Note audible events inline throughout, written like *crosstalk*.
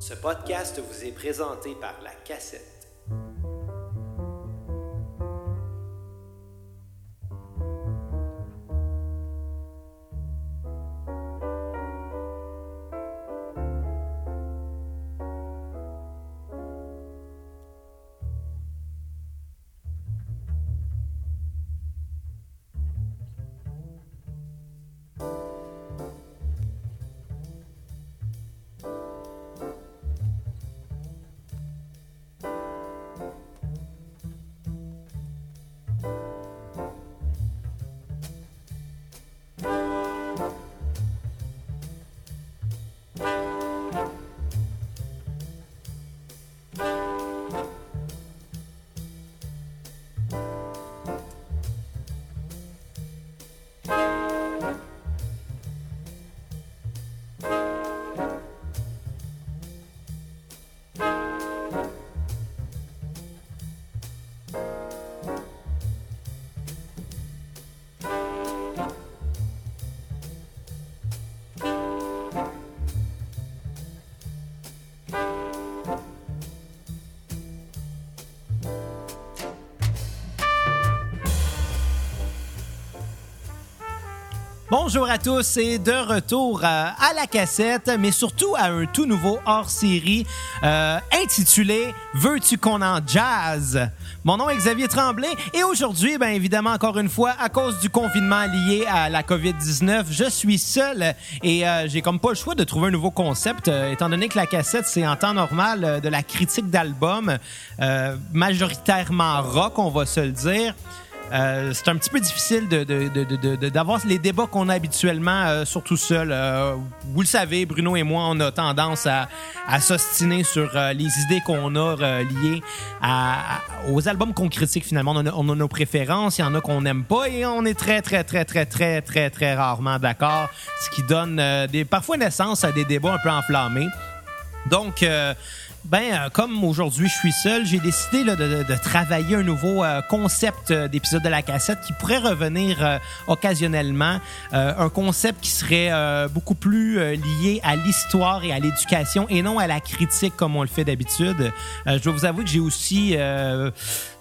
Ce podcast vous est présenté par La Cassette. Bonjour à tous et de retour à, à la cassette, mais surtout à un tout nouveau hors-série euh, intitulé Veux-tu qu'on en jazz? Mon nom est Xavier Tremblay et aujourd'hui, bien évidemment, encore une fois, à cause du confinement lié à la COVID-19, je suis seul et euh, j'ai comme pas le choix de trouver un nouveau concept, euh, étant donné que la cassette, c'est en temps normal euh, de la critique d'albums, euh, majoritairement rock, on va se le dire. Euh, c'est un petit peu difficile d'avoir les débats qu'on a habituellement, euh, surtout seul. Euh, vous le savez, Bruno et moi, on a tendance à, à s'ostiner sur euh, les idées qu'on a liées à- aux albums qu'on critique finalement. On a, nos préférences, il y en a qu'on n'aime pas et on est très, très, très, très, très, très, très rarement d'accord, ce qui donne parfois naissance à des débats un peu enflammés. Donc, ben, euh, comme aujourd'hui je suis seul, j'ai décidé là, de, de- travailler un nouveau euh, concept euh, d'épisode de la cassette qui pourrait revenir euh, occasionnellement. Euh, un concept qui serait euh, beaucoup plus lié à l'histoire et à l'éducation et non à la critique comme on le fait d'habitude. Je dois vous avouer que j'ai aussi,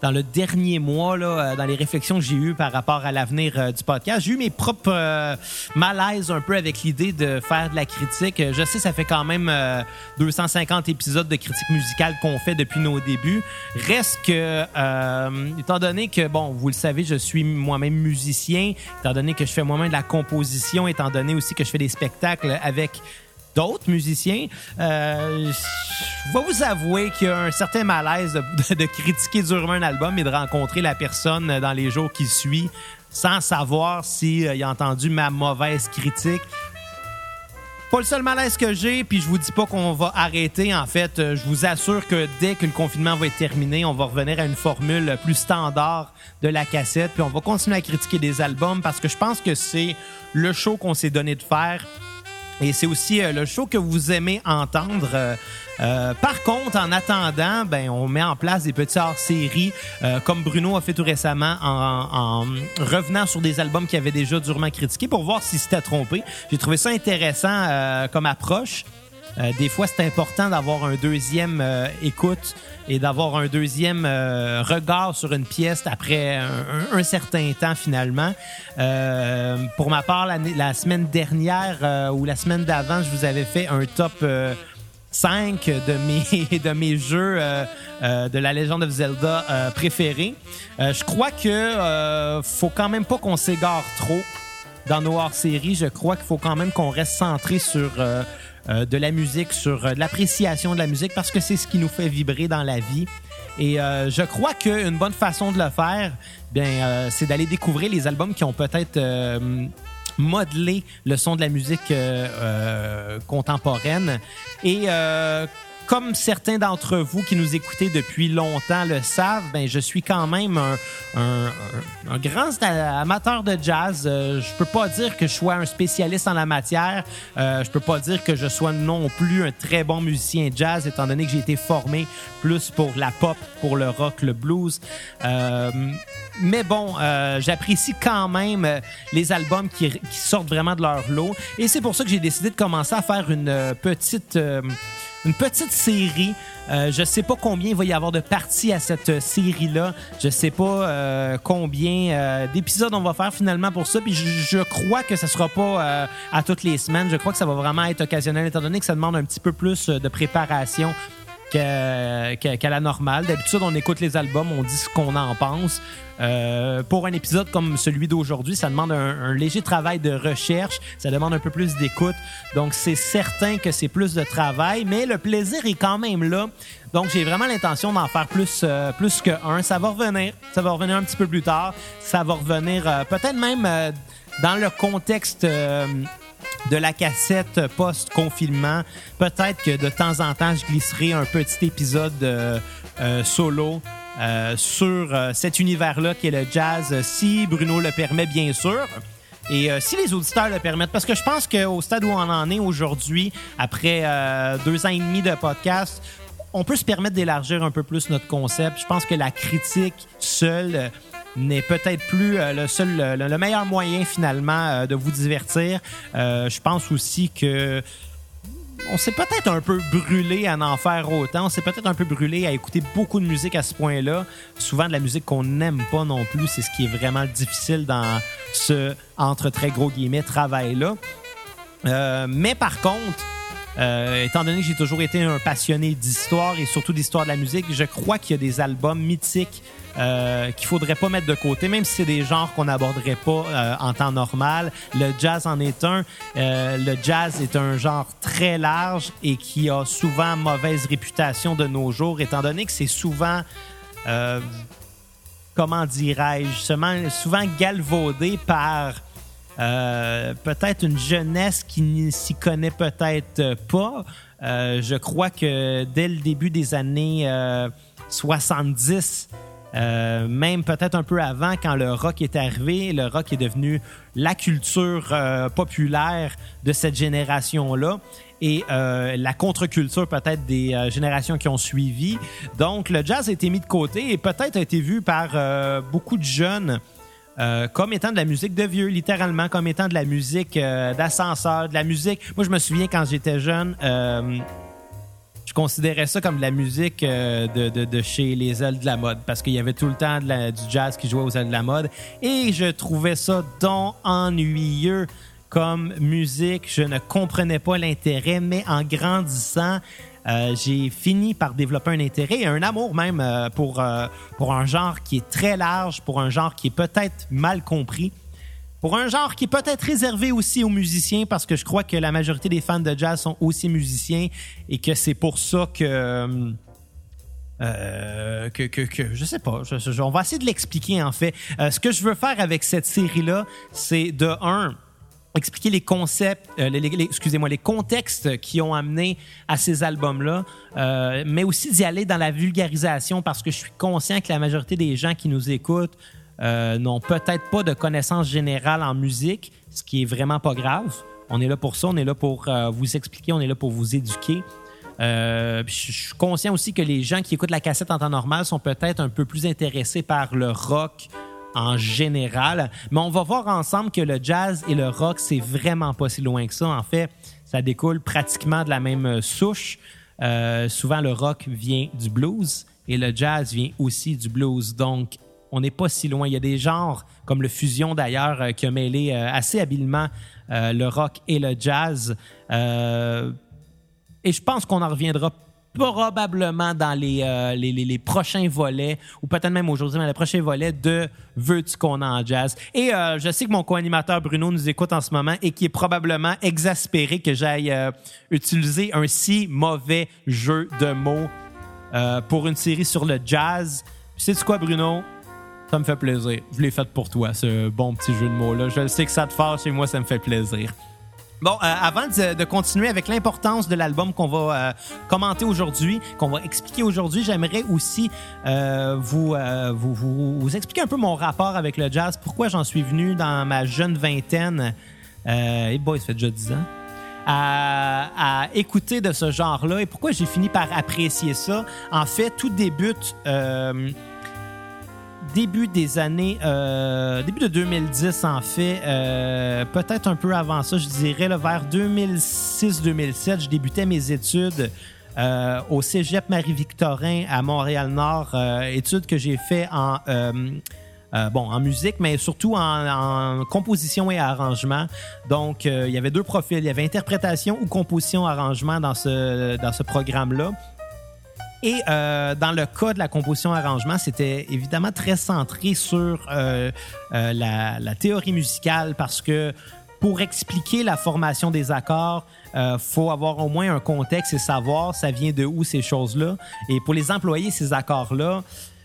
dans le dernier mois, là, euh, dans les réflexions que j'ai eues par rapport à l'avenir euh, du podcast, j'ai eu mes propres euh, malaises un peu avec l'idée de faire de la critique. Je sais, ça fait quand même euh, 250 épisodes de critique musicale qu'on fait depuis nos débuts. Reste que, euh, étant donné que, bon, vous le savez, je suis moi-même musicien, étant donné que je fais moi-même de la composition, étant donné aussi que je fais des spectacles avec d'autres musiciens, euh, je vais vous avouer qu'il y a un certain malaise de, critiquer durement un album et de rencontrer la personne dans les jours qui suivent sans savoir s'il a entendu ma mauvaise critique. Pas le seul malaise que j'ai, puis je vous dis pas qu'on va arrêter. En fait, euh, je vous assure que dès que le confinement va être terminé, on va revenir à une formule plus standard de la cassette, puis on va continuer à critiquer des albums parce que je pense que c'est le show qu'on s'est donné de faire. Et c'est aussi euh, le show que vous aimez entendre. Euh, euh, par contre, en attendant, ben, on met en place des petits hors-séries, comme Bruno a fait tout récemment en, en revenant sur des albums qu'il avait déjà durement critiqués pour voir s'il s'était trompé. J'ai trouvé ça intéressant comme approche. Euh, des fois, c'est important d'avoir un deuxième euh, écoute et d'avoir un deuxième euh, regard sur une pièce après un, certain temps finalement. Pour ma part, la semaine dernière ou la semaine d'avant, je vous avais fait un top euh, 5 de mes, *laughs* de mes jeux de la Legend of Zelda préférés. Je crois que faut quand même pas qu'on s'égare trop dans nos hors-séries, je crois qu'il faut quand même qu'on reste centré sur euh, de la musique, sur euh, l'appréciation de la musique, parce que c'est ce qui nous fait vibrer dans la vie. Et euh, je crois qu'une bonne façon de le faire, bien, c'est d'aller découvrir les albums qui ont peut-être modelé le son de la musique contemporaine. Et comme certains d'entre vous qui nous écoutez depuis longtemps le savent, ben je suis quand même un, un- un- grand amateur de jazz. Euh, je peux pas dire que je sois un spécialiste en la matière. Euh, je peux pas dire que je sois non plus un très bon musicien jazz, étant donné que j'ai été formé plus pour la pop, pour le rock, le blues. Euh, mais bon, j'apprécie quand même les albums qui, sortent vraiment de leur lot. Et c'est pour ça que j'ai décidé de commencer à faire une petite... euh, une petite série. Euh, je sais pas combien il va y avoir de parties à cette série-là. Je sais pas euh, combien euh, d'épisodes on va faire finalement pour ça. Puis je, je crois que ça sera pas euh, à toutes les semaines. Je crois que ça va vraiment être occasionnel, étant donné que ça demande un petit peu plus de préparation qu'à qu'à- qu'à la normale. D'habitude, on écoute les albums, on dit ce qu'on en pense. Euh, pour un épisode comme celui d'aujourd'hui, ça demande un, un léger travail de recherche, ça demande un peu plus d'écoute. Donc, c'est certain que c'est plus de travail, mais le plaisir est quand même là. Donc, j'ai vraiment l'intention d'en faire plus, euh, plus que un. Ça va revenir. Ça va revenir un petit peu plus tard. Ça va revenir euh, peut-être même euh, dans le contexte euh, de la cassette post-confinement. Peut-être que de temps en temps, je glisserai un petit épisode euh, euh, solo euh, sur cet univers-là qui est le jazz, si Bruno le permet, bien sûr. Et si les auditeurs le permettent, parce que je pense qu'au stade où on en est aujourd'hui, après deux ans et demi de podcast, on peut se permettre d'élargir un peu plus notre concept. Je pense que la critique seule n'est peut-être plus euh, le seul, le, le meilleur moyen finalement euh, de vous divertir. Euh, je pense aussi que on s'est peut-être un peu brûlé à en faire autant. On s'est peut-être un peu brûlé à écouter beaucoup de musique à ce point-là. Souvent de la musique qu'on n'aime pas non plus. C'est ce qui est vraiment difficile dans ce, entre très gros guillemets, travail-là. Mais par contre, euh, étant donné que j'ai toujours été un passionné d'histoire et surtout d'histoire de la musique, je crois qu'il y a des albums mythiques euh, qu'il faudrait pas mettre de côté, même si c'est des genres qu'on n'aborderait pas euh, en temps normal. Le jazz en est un. Euh, le jazz est un genre très large et qui a souvent mauvaise réputation de nos jours, étant donné que c'est souvent comment dirais-je, souvent galvaudé par euh, peut-être une jeunesse qui ne s'y connaît peut-être pas. Euh, je crois que dès le début des années euh, 70, euh, même peut-être un peu avant, quand le rock est arrivé, le rock est devenu la culture populaire de cette génération-là et la contre-culture peut-être des générations qui ont suivi. Donc, le jazz a été mis de côté et peut-être a été vu par beaucoup de jeunes euh, comme étant de la musique de vieux, littéralement, comme étant de la musique euh, d'ascenseur, de la musique. Moi, je me souviens quand j'étais jeune, euh, je considérais ça comme de la musique de, de, de chez les ailes de la mode parce qu'il y avait tout le temps du jazz qui jouait aux ailes de la mode et je trouvais ça donc ennuyeux comme musique. Je ne comprenais pas l'intérêt, mais en grandissant, euh, j'ai fini par développer un intérêt et un amour même euh, pour, euh, pour un genre qui est très large, pour un genre qui est peut-être mal compris. Pour un genre qui est peut-être réservé aussi aux musiciens, parce que je crois que la majorité des fans de jazz sont aussi musiciens et que c'est pour ça que. euh, que, que, je sais pas, on va essayer de l'expliquer en fait. Ce que je veux faire avec cette série-là, c'est de un, expliquer les concepts, euh, les, excusez-moi, les contextes qui ont amené à ces albums-là, euh, mais aussi d'y aller dans la vulgarisation parce que je suis conscient que la majorité des gens qui nous écoutent euh, n'ont peut-être pas de connaissances générales en musique, ce qui est vraiment pas grave. On est là pour ça, on est là pour vous expliquer, on est là pour vous éduquer. Je suis conscient aussi que les gens qui écoutent la cassette en temps normal sont peut-être un peu plus intéressés par le rock en général. Mais on va voir ensemble que le jazz et le rock, c'est vraiment pas si loin que ça. En fait, ça découle pratiquement de la même souche. Euh, souvent, le rock vient du blues et le jazz vient aussi du blues. Donc, on n'est pas si loin. Il y a des genres, comme le fusion d'ailleurs, euh, qui a mêlé euh, assez habilement le rock et le jazz. Et je pense qu'on en reviendra probablement dans les, euh, les, les- les prochains volets, ou peut-être même aujourd'hui, dans les prochains volets de Veux-tu qu'on en jazz? Et euh, je sais que mon co-animateur Bruno nous écoute en ce moment et qui est probablement exaspéré que j'aille euh, utiliser un si mauvais jeu de mots pour une série sur le jazz. Sais-tu quoi, Bruno? Ça me fait plaisir. Je l'ai fait pour toi, ce bon petit jeu de mots-là. Je sais que ça te fâche et moi, ça me fait plaisir. Bon, euh, avant de, continuer avec l'importance de l'album qu'on va euh, commenter aujourd'hui, qu'on va expliquer aujourd'hui, j'aimerais aussi euh, vous, vous, vous, expliquer un peu mon rapport avec le jazz, pourquoi j'en suis venu dans ma jeune vingtaine, et boy, ça fait déjà 10 ans, à écouter de ce genre-là et pourquoi j'ai fini par apprécier ça. En fait, tout débute... euh, début des années, euh, début de 2010 en fait, euh, peut-être un peu avant ça, je dirais, vers 2006-2007, je débutais mes études au Cégep Marie-Victorin à Montréal-Nord, études que j'ai fait en euh, musique, mais surtout en, composition et arrangement. Donc, euh, il y avait deux profils. Il y avait interprétation ou composition arrangement dans ce, dans ce programme-là. Et euh, dans le cas de la composition arrangement, c'était évidemment très centré sur la, la, théorie musicale parce que pour expliquer la formation des accords, il faut avoir au moins un contexte et savoir ça vient de où ces choses-là. Et pour les employer, ces accords-là,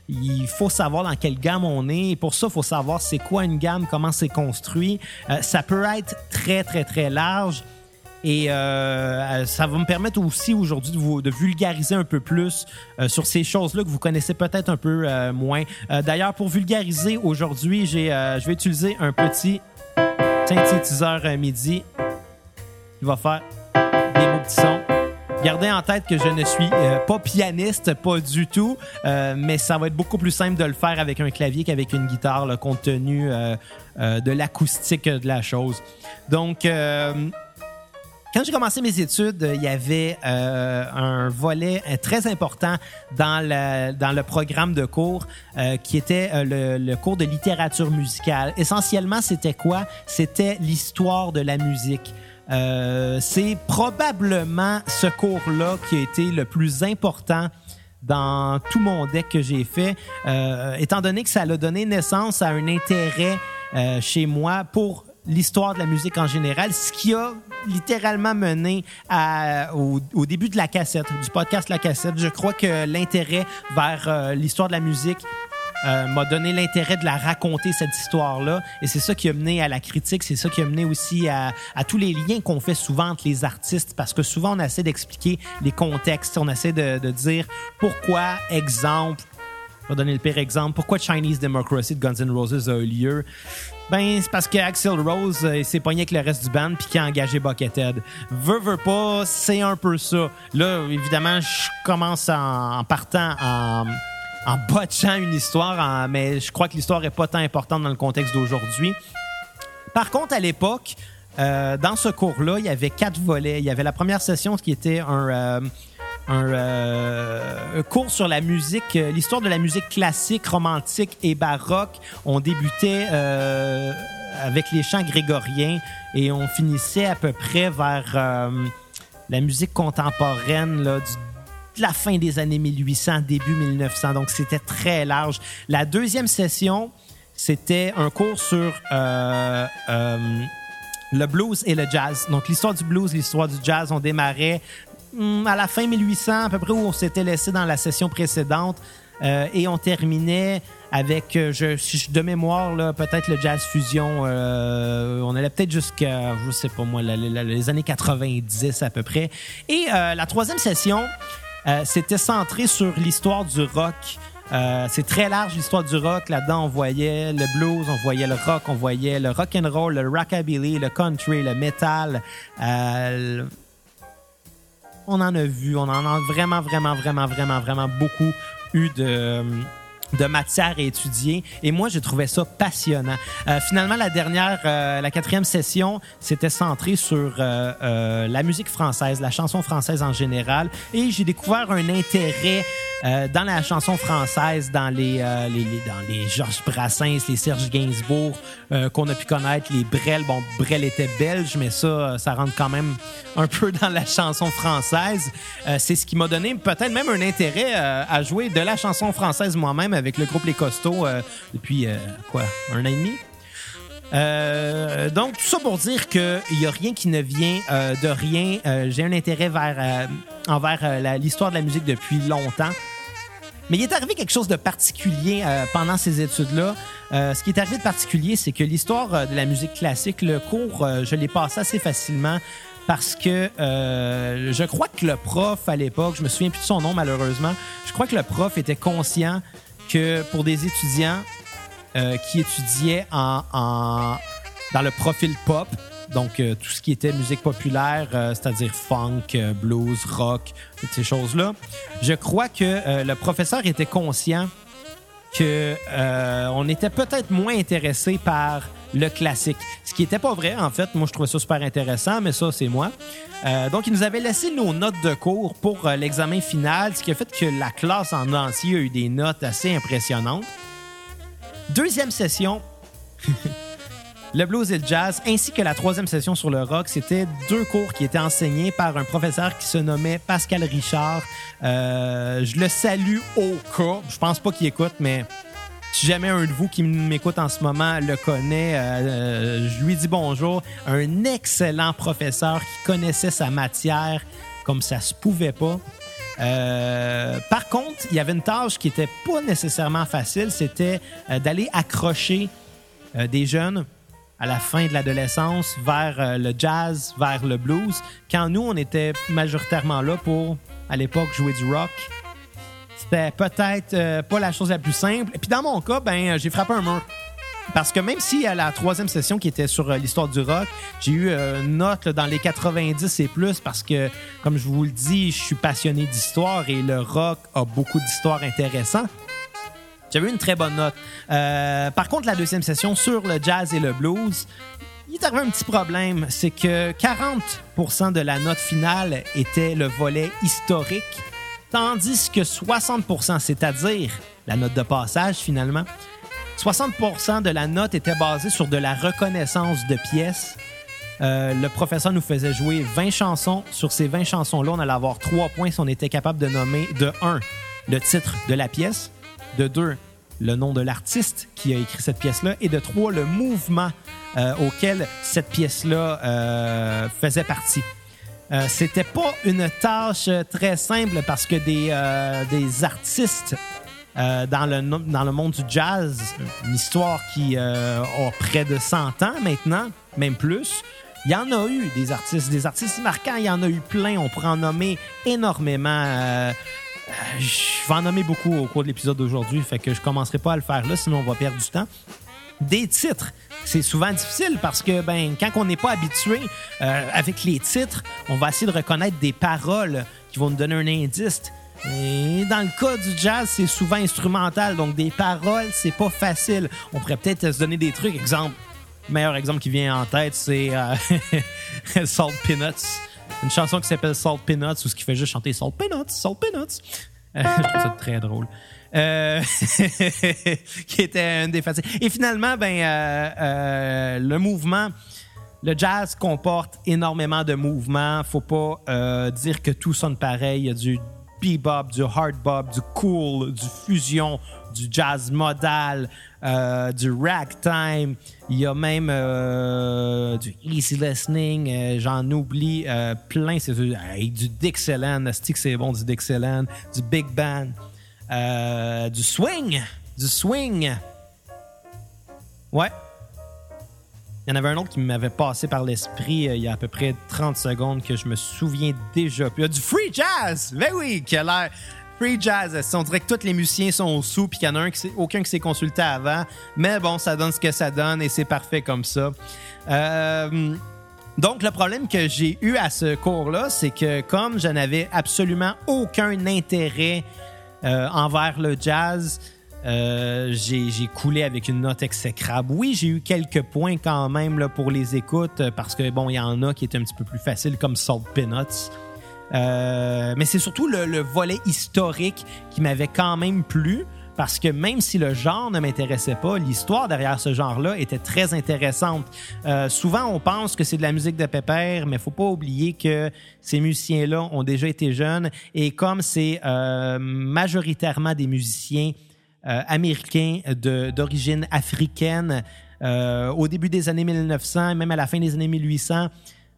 il faut savoir dans quelle gamme on est. Et pour ça, il faut savoir c'est quoi une gamme, comment c'est construit. Euh, ça peut être très, très, très large. Et euh, ça va me permettre aussi aujourd'hui de, de vulgariser un peu plus euh, sur ces choses-là que vous connaissez peut-être un peu moins. D'ailleurs, pour vulgariser aujourd'hui, je vais utiliser un petit synthétiseur MIDI qui va faire des beaux petits sons. Gardez en tête que je ne suis euh, pas pianiste, pas du tout, euh, mais ça va être beaucoup plus simple de le faire avec un clavier qu'avec une guitare, compte tenu euh, de l'acoustique de la chose. Donc, quand j'ai commencé mes études, il y avait un volet très important dans le, dans le programme de cours qui était le, le, cours de littérature musicale. Essentiellement, c'était quoi? C'était l'histoire de la musique. Euh, c'est probablement ce cours-là qui a été le plus important dans tout mon deck que j'ai fait, euh, étant donné que ça a donné naissance à un intérêt euh, chez moi pour l'histoire de la musique en général, ce qui a littéralement mené au, début de la cassette, du podcast La Cassette. Je crois que l'intérêt vers l'histoire de la musique euh, m'a donné l'intérêt de la raconter, cette histoire-là. Et c'est ça qui a mené à la critique, c'est ça qui a mené aussi à, à tous les liens qu'on fait souvent entre les artistes, parce que souvent on essaie d'expliquer les contextes, on essaie de, de dire pourquoi, exemple, je vais donner le pire exemple, pourquoi Chinese Democracy de Guns N' Roses a eu lieu. Ben, c'est parce que Axel Rose euh, s'est pogné avec le reste du band puis qui a engagé Buckethead. Veux, veux pas, c'est un peu ça. Là, évidemment, je commence en, partant en botchant une histoire, mais je crois que l'histoire n'est pas tant importante dans le contexte d'aujourd'hui. Par contre, à l'époque, euh, dans ce cours-là, il y avait quatre volets. Il y avait la première session qui était un, euh, euh, un cours sur la musique, l'histoire de la musique classique, romantique et baroque. On débutait avec les chants grégoriens et on finissait à peu près vers la musique contemporaine là, du la fin des années 1800, début 1900. Donc, c'était très large. La deuxième session, c'était un cours sur euh, euh, le blues et le jazz. Donc, l'histoire du blues, l'histoire du jazz, on démarrait à la fin 1800, à peu près où on s'était laissé dans la session précédente. Euh, et on terminait avec, je, de mémoire, peut-être le jazz fusion. on allait peut-être jusqu'à, je sais pas moi, les années 90 à peu près. Et la troisième session, euh, c'était centré sur l'histoire du rock. Euh, c'est très large l'histoire du rock. Là-dedans, on voyait le blues, on voyait le rock, on voyait le rock and roll, le rockabilly, le country, le metal. Euh, on en a vu, on en a vraiment, vraiment, vraiment, vraiment, vraiment beaucoup eu de de matière à étudier. Et moi, j'ai trouvé ça passionnant. Euh, finalement, la dernière, euh, la quatrième session, c'était centré sur euh, la musique française, la chanson française en général. Et j'ai découvert un intérêt dans la chanson française, dans les, les, dans les Georges Brassens, les Serge Gainsbourg, qu'on a pu connaître, les Brel. Bon, Brel était belge, mais ça, ça rentre quand même un peu dans la chanson française. C'est ce qui m'a donné peut-être même un intérêt à jouer de la chanson française moi-même avec le groupe Les Costauds euh, depuis, euh, quoi, un an et demi? Euh, donc, tout ça pour dire qu'il n'y a rien qui ne vient de rien. J'ai un intérêt vers, envers l'histoire de la musique depuis longtemps. Mais il est arrivé quelque chose de particulier pendant ces études-là. ce qui est arrivé de particulier, c'est que l'histoire de la musique classique, le cours, je l'ai passé assez facilement parce que je crois que le prof à l'époque, je me souviens plus de son nom malheureusement, je crois que le prof était conscient que pour des étudiants euh, qui étudiaient en, dans le profil pop, donc euh, tout ce qui était musique populaire, euh, c'est-à-dire funk, blues, rock, toutes ces choses-là, je crois que le professeur était conscient que euh, on était peut-être moins intéressé par le classique. Ce qui n'était pas vrai, en fait. Moi, je trouvais ça super intéressant, mais ça, c'est moi. Euh, donc, ils nous avaient laissé nos notes de cours pour euh, l'examen final, ce qui a fait que la classe en entier a eu des notes assez impressionnantes. Deuxième session, *laughs* le blues et le jazz, ainsi que la troisième session sur le rock, c'était deux cours qui étaient enseignés par un professeur qui se nommait Pascal Richard. Euh, je le salue au cas. Je pense pas qu'il écoute, mais si jamais un de vous qui m'écoute en ce moment le connaît, euh, je lui dis bonjour. Un excellent professeur qui connaissait sa matière comme ça se pouvait pas. Euh, par contre, il y avait une tâche qui était pas nécessairement facile, c'était euh, d'aller accrocher euh, des jeunes à la fin de l'adolescence vers euh, le jazz, vers le blues, quand nous, on était majoritairement là pour, à l'époque, jouer du rock. C'était peut-être euh, pas la chose la plus simple. Et puis dans mon cas, ben, j'ai frappé un mur. Parce que même si à la troisième session qui était sur euh, l'histoire du rock, j'ai eu euh, une note dans les 90 et plus parce que, comme je vous le dis, je suis passionné d'histoire et le rock a beaucoup d'histoires intéressantes. J'avais une très bonne note. Euh, par contre, la deuxième session sur le jazz et le blues, il est arrivé un petit problème. C'est que 40% de la note finale était le volet historique, tandis que 60% c'est-à-dire la note de passage finalement, 60% de la note était basée sur de la reconnaissance de pièces. Euh, le professeur nous faisait jouer 20 chansons. Sur ces 20 chansons-là, on allait avoir 3 points si on était capable de nommer de 1 le titre de la pièce, de 2 le nom de l'artiste qui a écrit cette pièce-là et de 3 le mouvement euh, auquel cette pièce-là euh, faisait partie. Euh, C'était pas une tâche très simple parce que des, euh, des artistes euh, dans, le, dans le monde du jazz, une histoire qui euh, a près de 100 ans maintenant, même plus. Il y en a eu des artistes, des artistes marquants, il y en a eu plein. On pourrait en nommer énormément. Euh, euh, je vais en nommer beaucoup au cours de l'épisode d'aujourd'hui, fait que je commencerai pas à le faire là, sinon on va perdre du temps des titres. C'est souvent difficile parce que ben, quand on n'est pas habitué euh, avec les titres, on va essayer de reconnaître des paroles qui vont nous donner un indice. Et dans le cas du jazz, c'est souvent instrumental, donc des paroles, c'est pas facile. On pourrait peut-être se donner des trucs. Exemple, le meilleur exemple qui vient en tête, c'est euh, *laughs* Salt Peanuts. Une chanson qui s'appelle Salt Peanuts ou ce qui fait juste chanter Salt Peanuts, Salt Peanuts. Euh, je trouve ça très drôle. Euh, *laughs* qui était une des faciles. Et finalement, ben, euh, euh, le mouvement, le jazz comporte énormément de mouvements. Faut pas dire que tout sonne pareil. Il y a du bebop, du hard bop, du cool, du fusion, du jazz modal, euh, du ragtime. Il y a même euh, du easy listening. euh, J'en oublie euh, plein. C'est du, Dixieland. Stick, c'est bon, du Dixieland? Du big band. Du swing. Du swing. Ouais. Il y en avait un autre qui m'avait passé par l'esprit euh, il y a à peu près 30 secondes que je me souviens déjà. Puis il y a du free jazz! Ben oui, qui a l'air. Free jazz, on dirait que tous les musiciens sont sous, puis qu'il y en a un qui aucun qui s'est consulté avant. Mais bon, ça donne ce que ça donne et c'est parfait comme ça. Euh, donc, le problème que j'ai eu à ce cours-là, c'est que comme je n'avais absolument aucun intérêt euh, envers le jazz, euh, j'ai coulé avec une note exécrable. Oui, j'ai eu quelques points quand même là, pour les écoutes, euh, parce que bon, il y en a qui étaient un petit peu plus faciles, comme Salt Peanuts. Euh, mais c'est surtout le, le volet historique qui m'avait quand même plu. Parce que même si le genre ne m'intéressait pas, l'histoire derrière ce genre-là était très intéressante. Euh, souvent, on pense que c'est de la musique de pépère, mais faut pas oublier que ces musiciens-là ont déjà été jeunes. Et comme c'est euh, majoritairement des musiciens euh, américains de- d'origine africaine, euh, au début des années 1900 et même à la fin des années 1800,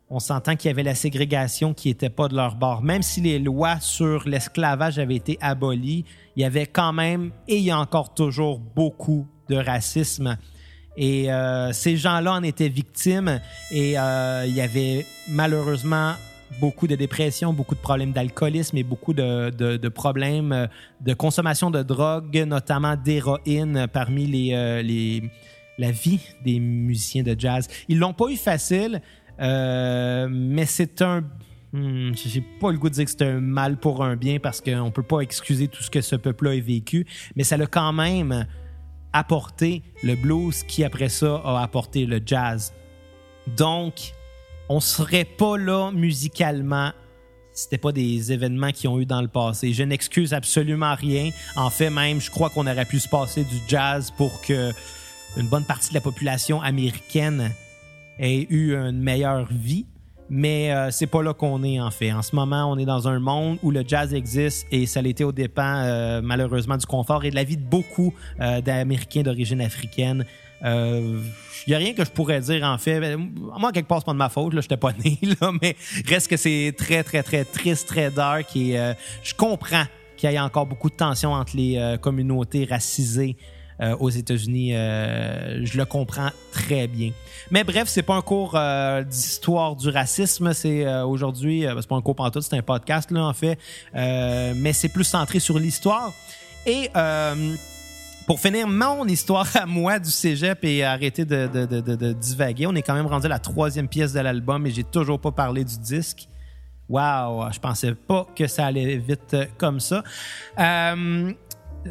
on s'entend qu'il y avait la ségrégation qui n'était pas de leur bord. Même si les lois sur l'esclavage avaient été abolies, il y avait quand même, et il y a encore toujours, beaucoup de racisme. Et euh, ces gens-là en étaient victimes et euh, il y avait malheureusement beaucoup de dépression, beaucoup de problèmes d'alcoolisme et beaucoup de, problèmes euh, de consommation de drogue, notamment d'héroïne parmi euh, les, la vie des musiciens de jazz. Ils l'ont pas eu facile, euh, mais c'est un hmm, j'ai pas le goût de dire que c'est un mal pour un bien parce qu'on peut pas excuser tout ce que ce peuple-là a vécu, mais ça l'a quand même apporté le blues qui après ça a apporté le jazz. Donc, on serait pas là musicalement si c'était pas des événements qui ont eu dans le passé. Je n'excuse absolument rien. En fait, même, je crois qu'on aurait pu se passer du jazz pour que une bonne partie de la population américaine ait eu une meilleure vie. Mais euh, c'est pas là qu'on est en fait. En ce moment, on est dans un monde où le jazz existe et ça l'était au dépens euh, malheureusement du confort et de la vie de beaucoup euh, d'Américains d'origine africaine. Il n'y a rien que je pourrais dire en fait. Ben, moi, quelque part, c'est pas de ma faute. Là, j'étais pas *laughs* né là, mais reste que c'est très, très, très triste, très dark et je comprends qu'il y ait encore beaucoup de tensions entre les communautés racisées euh, aux États-Unis. Euh, je le comprends très bien. Mais bref, c'est pas un cours euh, d'histoire du racisme. C'est aujourd'hui, c'est pas un cours pantoute, c'est un podcast en fait, mais c'est plus centré sur l'histoire. Et pour finir mon histoire à moi du cégep et arrêter de, de, de, de, divaguer, on est quand même rendu à la troisième pièce de l'album et j'ai toujours pas parlé du disque. Wow, je pensais pas que ça allait vite comme ça. Euh,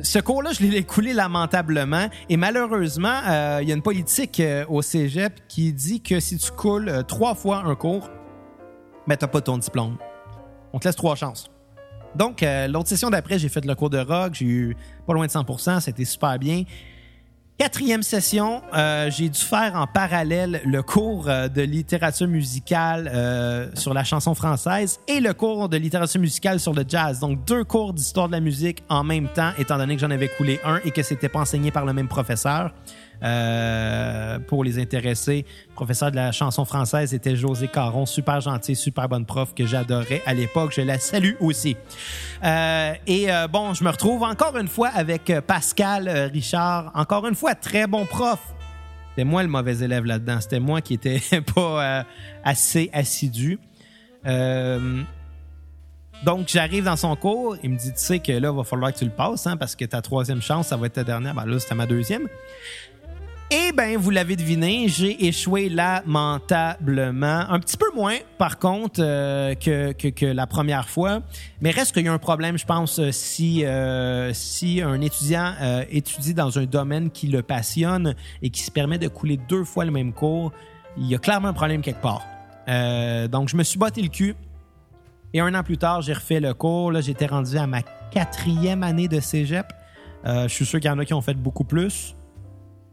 ce cours-là, je l'ai écoulé lamentablement. Et malheureusement, euh, il y a une politique euh, au cégep qui dit que si tu coules trois fois un cours, ben, t'as pas ton diplôme. On te laisse trois chances. Donc, l'autre session d'après, j'ai fait le cours de rock. J'ai eu pas loin de 100% C'était super bien. Quatrième session, euh, j'ai dû faire en parallèle le cours euh, de littérature musicale euh, sur la chanson française et le cours de littérature musicale sur le jazz. Donc deux cours d'histoire de la musique en même temps, étant donné que j'en avais coulé un et que c'était pas enseigné par le même professeur. Euh, pour les intéresser. professeur de la chanson française était José Caron, super gentil, super bonne prof que j'adorais à l'époque. Je la salue aussi. Euh, et euh, bon, je me retrouve encore une fois avec Pascal Richard, encore une fois très bon prof. C'était moi le mauvais élève là-dedans. C'était moi qui était *laughs* pas assez assidu. Donc, j'arrive dans son cours, il me dit, tu sais que là, il va falloir que tu le passes, hein, parce que ta troisième chance, ça va être ta dernière. Ben là, c'était ma deuxième. Eh bien, vous l'avez deviné, j'ai échoué lamentablement. Un petit peu moins, par contre, euh, que, la première fois. Mais reste qu'il y a un problème, je pense, euh, si, euh, si un étudiant étudie dans un domaine qui le passionne et qui se permet de couler deux fois le même cours, il y a clairement un problème quelque part. donc, je me suis battu le cul. Et un an plus tard, j'ai refait le cours. Là, j'étais rendu à ma quatrième année de cégep. je suis sûr qu'il y en a qui ont fait beaucoup plus.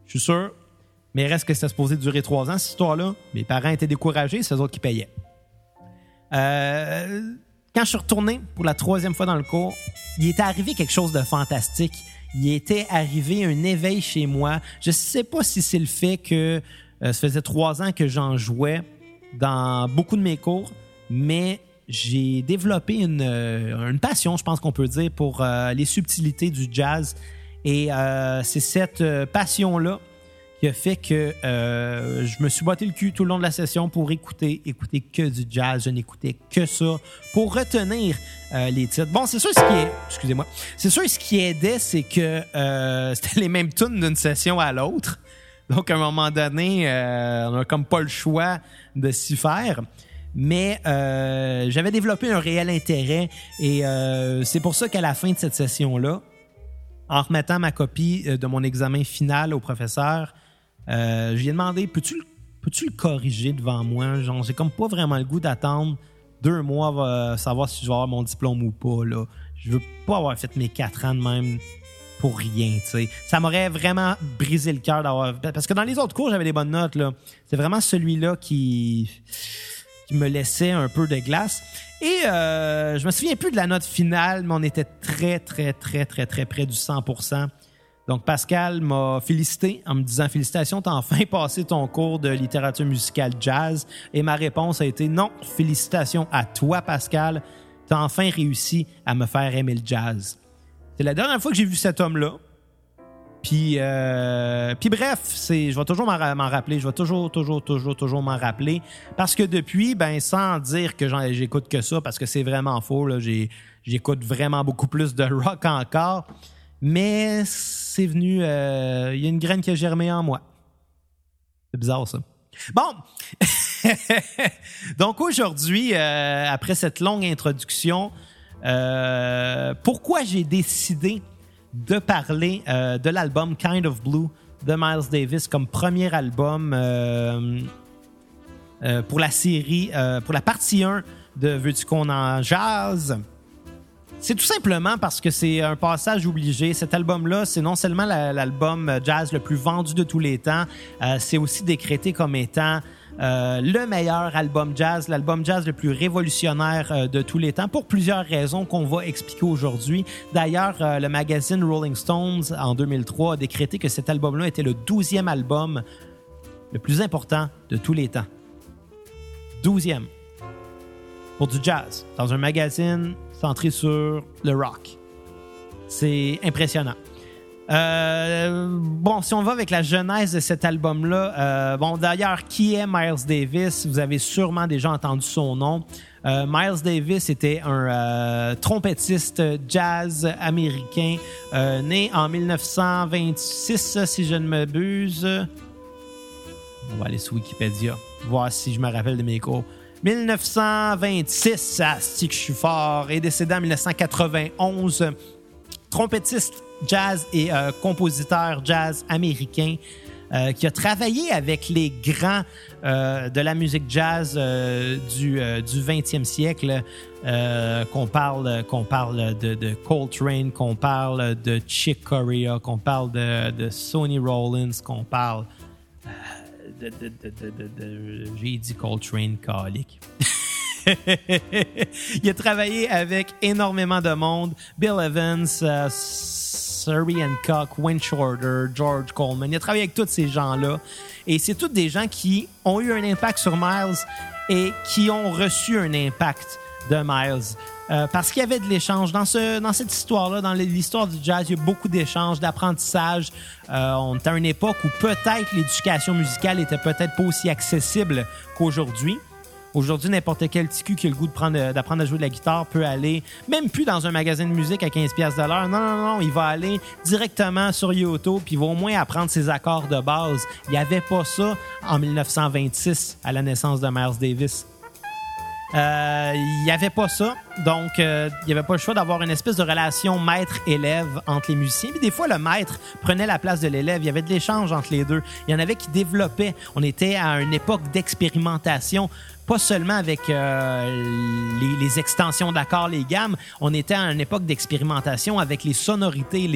Je suis sûr. Mais reste que c'était supposé durer trois ans, cette histoire-là. Mes parents étaient découragés, c'est eux autres qui payaient. Euh, quand je suis retourné pour la troisième fois dans le cours, il était arrivé quelque chose de fantastique. Il était arrivé un éveil chez moi. Je ne sais pas si c'est le fait que euh, ça faisait trois ans que j'en jouais dans beaucoup de mes cours, mais j'ai développé une, euh, une, passion, je pense qu'on peut dire, pour les subtilités du jazz et euh, c'est cette euh, passion-là qui a fait que euh, je me suis botté le cul tout le long de la session pour écouter, écouter que du jazz. Je n'écoutais que ça pour retenir les titres. Bon, c'est sûr ce qui est, excusez-moi, c'est sûr ce qui aidait, c'est que *laughs* c'était les mêmes tunes d'une session à l'autre. Donc à un moment donné, on a comme pas le choix de s'y faire mais j'avais développé un réel intérêt et c'est pour ça qu'à la fin de cette session-là, en remettant ma copie euh, de mon examen final au professeur, euh, je lui ai demandé peux-tu le corriger devant moi? J'ai comme pas vraiment le goût d'attendre deux mois pour savoir si je vais avoir mon diplôme ou pas. Là. Je veux pas avoir fait mes quatre ans de même pour rien. Ça m'aurait vraiment brisé le cœur d'avoir. Parce que dans les autres cours, j'avais des bonnes notes. Là. C'est vraiment celui-là qui qui me laissait un peu de glace. Et euh, je me souviens plus de la note finale, mais on était très, très, très, très, très près du 100%. Donc Pascal m'a félicité en me disant félicitations, t'as enfin *laughs* passé ton cours de littérature musicale jazz. Et ma réponse a été non, félicitations à toi Pascal, t'as enfin réussi à me faire aimer le jazz. C'est la dernière fois que j'ai vu cet homme-là. Puis, euh, bref, c'est, je vais toujours m'en rappeler, je vais toujours, toujours, toujours, toujours m'en rappeler. Parce que depuis, ben, sans dire que j'écoute que ça, parce que c'est vraiment faux, là, j'écoute vraiment beaucoup plus de rock encore. Mais c'est venu, euh, il y a une graine qui a germé en moi. C'est bizarre, ça. Bon! *laughs* Donc aujourd'hui, euh, après cette longue introduction, euh, pourquoi j'ai décidé de parler euh, de l'album Kind of Blue de Miles Davis comme premier album euh, euh, pour la série, pour la partie 1 de Veux-tu qu'on en jazz? C'est tout simplement parce que c'est un passage obligé. Cet album-là, c'est non seulement la- l'album jazz le plus vendu de tous les temps, c'est aussi décrété comme étant euh, le meilleur album jazz, l'album jazz le plus révolutionnaire euh, de tous les temps, pour plusieurs raisons qu'on va expliquer aujourd'hui. D'ailleurs, euh, le magazine Rolling Stones, en 2003, a décrété que cet album-là était le 12e album le plus important de tous les temps. 12e pour du jazz dans un magazine centré sur le rock. C'est impressionnant. Euh, bon, si on va avec la genèse de cet album-là, euh, bon, d'ailleurs, qui est Miles Davis? Vous avez sûrement déjà entendu son nom. Euh, Miles Davis était un trompettiste jazz américain, né en 1926, si je ne m'abuse. On va aller sur Wikipédia, voir si je me rappelle de mes cours. 1926, ah, c'est que je suis fort, et décédé en 1991. Trompettiste jazz et euh, compositeur jazz américain euh, qui a travaillé avec les grands euh, de la musique jazz du, du 20e siècle, qu'on parle, qu'on parle de, Coltrane, qu'on parle de Chick Corea, qu'on parle de, de Sonny Rollins, qu'on parle de- de- j'ai dit Coltrane, calique. *laughs* il a travaillé avec énormément de monde. Bill Evans, euh, Surrey Hancock, Wayne Shorter, George Coleman. Il a travaillé avec tous ces gens-là. Et c'est tous des gens qui ont eu un impact sur Miles et qui ont reçu un impact de Miles. Euh, parce qu'il y avait de l'échange. Dans cette histoire-là, dans l'histoire du jazz, il y a beaucoup d'échanges, d'apprentissage. Euh, on est à une époque où peut-être l'éducation musicale était peut-être pas aussi accessible qu'aujourd'hui. Aujourd'hui, n'importe quel petit qui a le goût d'apprendre à jouer de la guitare peut aller, même plus dans un magasin de musique à 15$ piastres de l'heure. Non, non, non, il va aller directement sur YouTube puis il va au moins apprendre ses accords de base. Il n'y avait pas ça en 1926 à la naissance de Miles Davis. Euh, Il n'y avait pas ça. Donc, euh, il n'y avait pas le choix d'avoir une espèce de relation maître-élève entre les musiciens. Puis des fois, le maître prenait la place de l'élève. Il y avait de l'échange entre les deux. Il y en avait qui développaient. On était à une époque d'expérimentation. Pas seulement avec euh, les, extensions d'accords, les gammes. On était à une époque d'expérimentation avec les sonorités,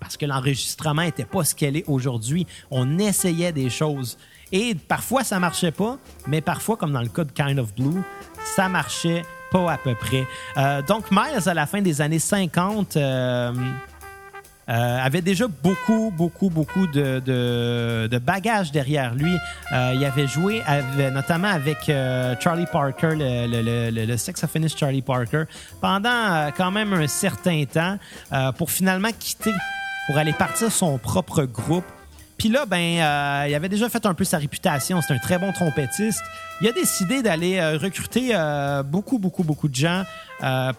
parce que l'enregistrement n'était pas ce qu'elle est aujourd'hui. On essayait des choses. Et parfois, ça marchait pas, mais parfois, comme dans le cas de Kind of Blue, ça marchait pas à peu près. Euh, donc, Miles, à la fin des années 50, euh, euh, avait déjà beaucoup, beaucoup, beaucoup de, de, de bagages derrière lui. Euh, il avait joué avec- notamment avec euh, Charlie Parker, le, le, le, le- saxophoniste Charlie Parker, pendant euh, quand même un certain temps euh, pour finalement quitter, pour aller partir son propre groupe. Puis là, ben, euh, il avait déjà fait un peu sa réputation. C'est un très bon trompettiste. Il a décidé d'aller euh, recruter euh, beaucoup, beaucoup, beaucoup de gens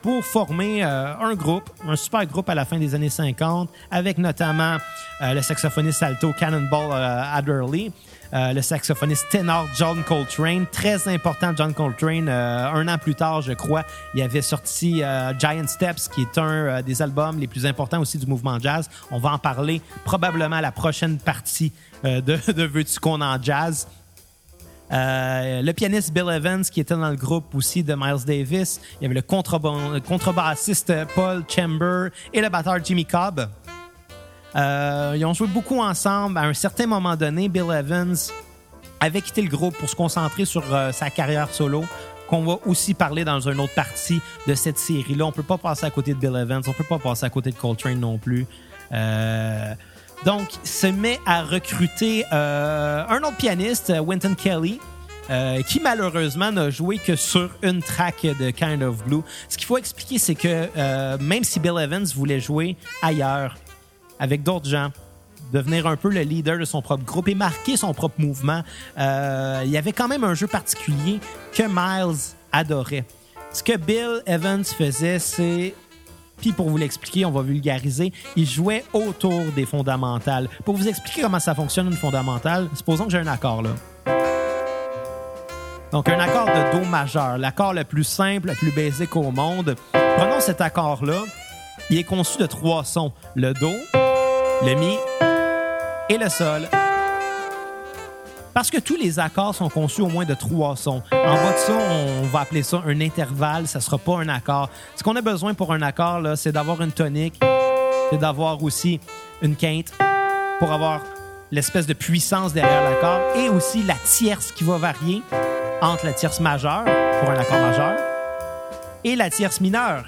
pour former un groupe, un super groupe à la fin des années 50, avec notamment le saxophoniste alto Cannonball Adderley, euh, le saxophoniste ténor John Coltrane, très important John Coltrane. euh, un an plus tard, je crois, il avait sorti euh, Giant Steps, qui est un des albums les plus importants aussi du mouvement jazz. On va en parler probablement à la prochaine partie de, de Veux-tu qu'on en jazz? Le pianiste Bill Evans qui était dans le groupe aussi de Miles Davis. Il y avait le contrebassiste Paul Chamber et le batteur Jimmy Cobb. Euh, ils ont joué beaucoup ensemble. À un certain moment donné, Bill Evans avait quitté le groupe pour se concentrer sur euh, sa carrière solo, qu'on va aussi parler dans une autre partie de cette série-là. On peut pas passer à côté de Bill Evans, on peut pas passer à côté de Coltrane non plus. Euh, donc, il se met à recruter un autre pianiste, Wynton Kelly, qui malheureusement n'a joué que sur une track de Kind of Blue. Ce qu'il faut expliquer, c'est que même si Bill Evans voulait jouer ailleurs, avec d'autres gens, devenir un peu le leader de son propre groupe et marquer son propre mouvement, euh, il y avait quand même un jeu particulier que Miles adorait. Ce que Bill Evans faisait, c'est puis pour vous l'expliquer, on va vulgariser, il jouait autour des fondamentales. Pour vous expliquer comment ça fonctionne une fondamentale, supposons que j'ai un accord là. Donc, un accord de Do majeur, l'accord le plus simple, le plus basique au monde. Prenons cet accord-là. Il est conçu de trois sons le Do, le Mi et le Sol. Parce que tous les accords sont conçus au moins de trois sons. En bas de ça, on va appeler ça un intervalle, ça sera pas un accord. Ce qu'on a besoin pour un accord, c'est d'avoir une tonique, c'est d'avoir aussi une quinte pour avoir l'espèce de puissance derrière l'accord et aussi la tierce qui va varier entre la tierce majeure pour un accord majeur et la tierce mineure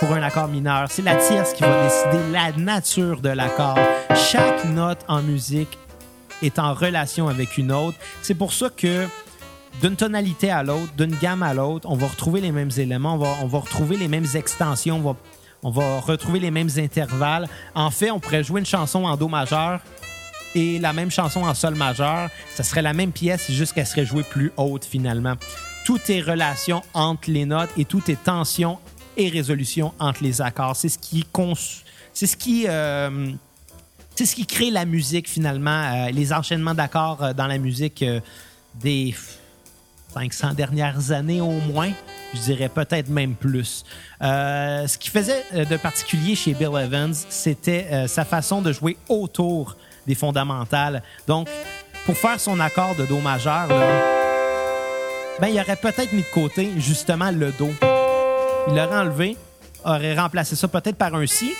pour un accord mineur. C'est la tierce qui va décider la nature de l'accord. Chaque note en musique est en relation avec une autre. C'est pour ça que d'une tonalité à l'autre, d'une gamme à l'autre, on va retrouver les mêmes éléments, on va, on va retrouver les mêmes extensions, on va, on va retrouver les mêmes intervalles. En fait, on pourrait jouer une chanson en Do majeur et la même chanson en Sol majeur. Ça serait la même pièce, juste qu'elle serait jouée plus haute finalement. Tout est relation entre les notes et tout est tension et résolution entre les accords. C'est ce qui c'est ce qui euh, c'est ce qui crée la musique finalement, euh, les enchaînements d'accords euh, dans la musique des 500 dernières années au moins. Je dirais peut-être même plus. ce qui faisait de particulier chez Bill Evans, c'était sa façon de jouer autour des fondamentales. Donc, pour faire son accord de Do majeur, ben, il aurait peut-être mis de côté justement le Do il l'aurait enlevé, aurait remplacé ça peut-être par un Si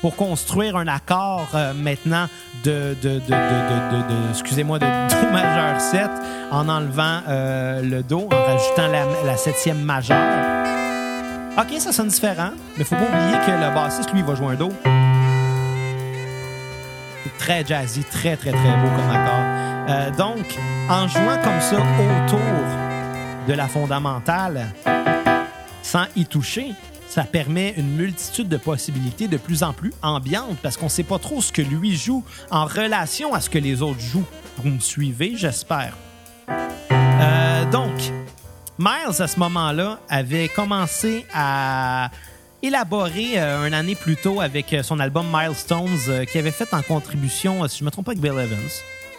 pour construire un accord euh, maintenant de, de, de, de excusez-moi, de Do majeur 7 en enlevant euh, le Do, en rajoutant la, septième majeure. OK, ça sonne différent, mais faut pas oublier que le bassiste, lui, va jouer un Do. Très jazzy, très, très, très beau comme accord. Euh, donc, en jouant comme ça autour de la fondamentale, sans y toucher, ça permet une multitude de possibilités de plus en plus ambiantes parce qu'on ne sait pas trop ce que lui joue en relation à ce que les autres jouent. Vous me suivez, j'espère. Euh, donc, Miles, à ce moment-là, avait commencé à élaborer euh, une année plus tôt avec euh, son album Milestones qui avait fait en contribution, si je ne me trompe pas, avec Bill Evans.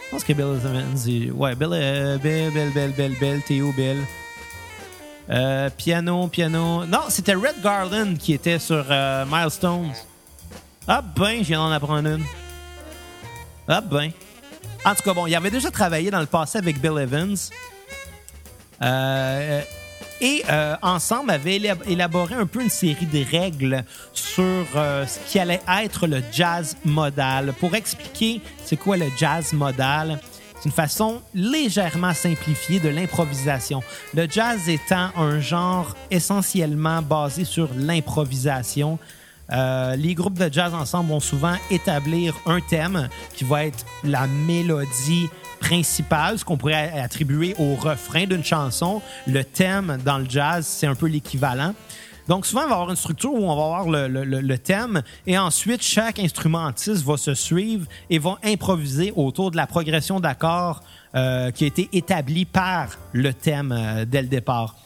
Je pense que Bill Evans, ouais, Bill, Bill, Bill, Bill, Bill, Bill, Théo, Bill. Euh, piano, piano. Non, c'était Red Garland qui était sur euh, Milestones. Ah ben, je viens d'en apprendre une. Ah ben. En tout cas, bon, il avait déjà travaillé dans le passé avec Bill Evans. Euh, et ensemble avait élaboré un peu une série de règles sur ce qui allait être le jazz modal. Pour expliquer c'est quoi le jazz modal, c'est une façon légèrement simplifiée de l'improvisation. Le jazz étant un genre essentiellement basé sur l'improvisation. Euh, les groupes de jazz ensemble vont souvent établir un thème qui va être la mélodie principale, ce qu'on pourrait attribuer au refrain d'une chanson. Le thème dans le jazz, c'est un peu l'équivalent. Donc, souvent, on va avoir une structure où on va avoir le, thème et ensuite, chaque instrumentiste va se suivre et va improviser autour de la progression d'accords euh, qui a été établie par le thème euh, dès le départ.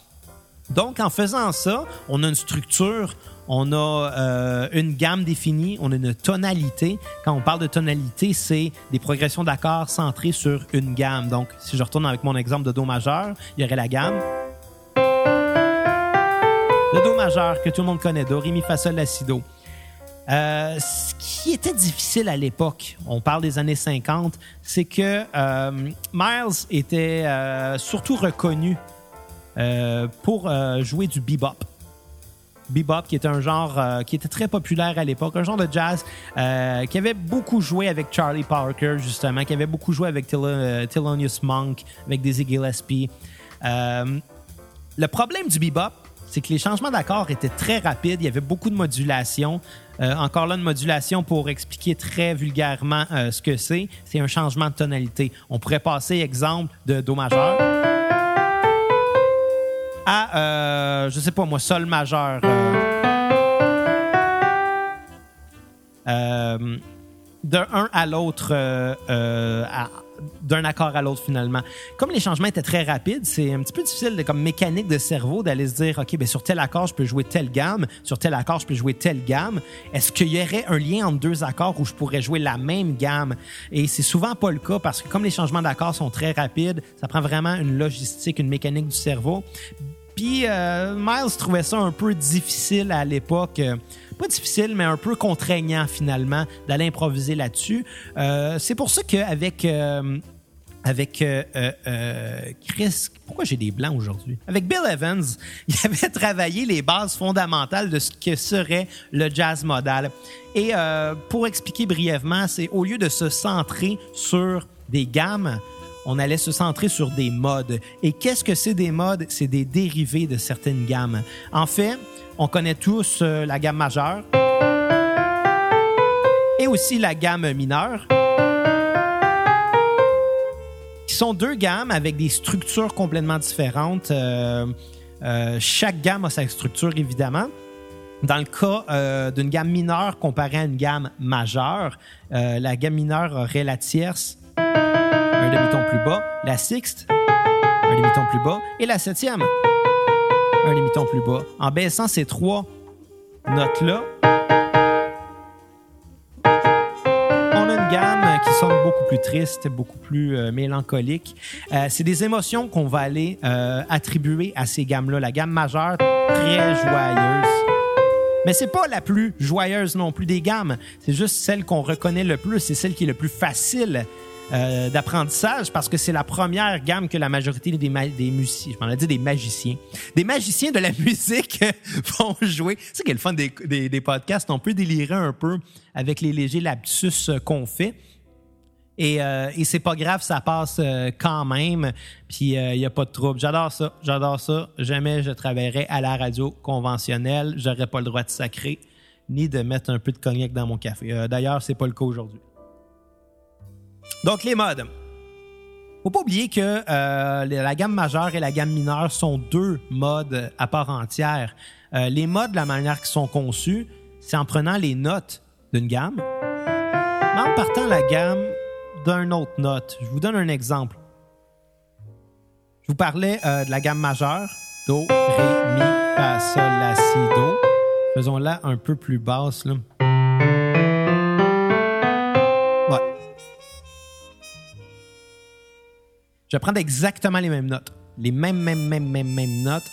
Donc, en faisant ça, on a une structure, on a euh, une gamme définie, on a une tonalité. Quand on parle de tonalité, c'est des progressions d'accords centrées sur une gamme. Donc, si je retourne avec mon exemple de Do majeur, il y aurait la gamme. Le Do majeur que tout le monde connaît, Do, Ré, Mi, Fa, Sol, La, Si, Do. Euh, ce qui était difficile à l'époque, on parle des années 50, c'est que euh, Miles était euh, surtout reconnu pour jouer du bebop. Bebop, qui était un genre qui était très populaire à l'époque, un genre de jazz qui avait beaucoup joué avec Charlie Parker, justement, qui avait beaucoup joué avec Thelonious Monk, avec Dizzy Gillespie. le problème du bebop, c'est que les changements d'accords étaient très rapides. Il y avait beaucoup de modulation. Euh, encore là, une modulation pour expliquer très vulgairement euh, ce que c'est. C'est un changement de tonalité. On pourrait passer, exemple, de Do majeur à, euh, je sais pas moi, Sol majeur. d'un à l'autre, euh, euh, d'un accord à l'autre finalement. Comme les changements étaient très rapides, c'est un petit peu difficile comme mécanique de cerveau d'aller se dire, OK, ben sur tel accord, je peux jouer telle gamme, sur tel accord, je peux jouer telle gamme. Est-ce qu'il y aurait un lien entre deux accords où je pourrais jouer la même gamme? Et c'est souvent pas le cas parce que comme les changements d'accords sont très rapides, ça prend vraiment une logistique, une mécanique du cerveau. Puis euh, Miles trouvait ça un peu difficile à l'époque. Pas difficile, mais un peu contraignant finalement d'aller improviser là-dessus. Euh, c'est pour ça qu'avec euh, avec Chris, pourquoi j'ai des blancs aujourd'hui? Avec Bill Evans, *laughs* il avait travaillé les bases fondamentales de ce que serait le jazz modal. Et pour expliquer brièvement, c'est au lieu de se centrer sur des gammes, on allait se centrer sur des modes. Et qu'est-ce que c'est des modes? C'est des dérivés de certaines gammes. En fait, on connaît tous euh, la gamme majeure et aussi la gamme mineure qui sont deux gammes avec des structures complètement différentes. Euh, euh, chaque gamme a sa structure, évidemment. Dans le cas d'une gamme mineure comparée à une gamme majeure, la gamme mineure aurait la tierce, un demi-ton plus bas, la sixte, un demi-ton plus bas, et la septième, un demi-ton plus bas. En baissant ces trois notes-là, on a une gamme qui sonne beaucoup plus triste, beaucoup plus euh, mélancolique. Euh, c'est des émotions qu'on va aller euh, attribuer à ces gammes-là. La gamme majeure, très joyeuse. Mais c'est pas la plus joyeuse non plus des gammes. C'est juste celle qu'on reconnaît le plus. C'est celle qui est le plus facile euh, d'apprentissage parce que c'est la première gamme que la majorité des, musiciens, je m'en ai dit des magiciens, des magiciens de la *laughs* musique vont jouer. C'est quel fun des, des, des, podcasts, on peut délirer un peu avec les légers lapsus euh, qu'on fait. Et, euh, et c'est pas grave, ça passe euh, quand même. Puis il y a pas de trouble. J'adore ça, j'adore ça. Jamais je travaillerai à la radio conventionnelle. J'aurais pas le droit de sacrer ni de mettre un peu de cognac dans mon café. D'ailleurs, c'est pas le cas aujourd'hui. Donc, les modes. Faut pas oublier que euh, la gamme majeure et la gamme mineure sont deux modes à part entière. Euh, les modes, de la manière qu'ils sont conçus, c'est en prenant les notes d'une gamme, mais en partant la gamme d'une autre note. Je vous donne un exemple. Je vous parlais euh, de la gamme majeure, Do, Ré, Mi, Fa, Sol, La, Si, Do. Faisons-la un peu plus basse. Là. Je vais prendre exactement les mêmes notes. Les mêmes, mêmes, mêmes, mêmes, mêmes notes.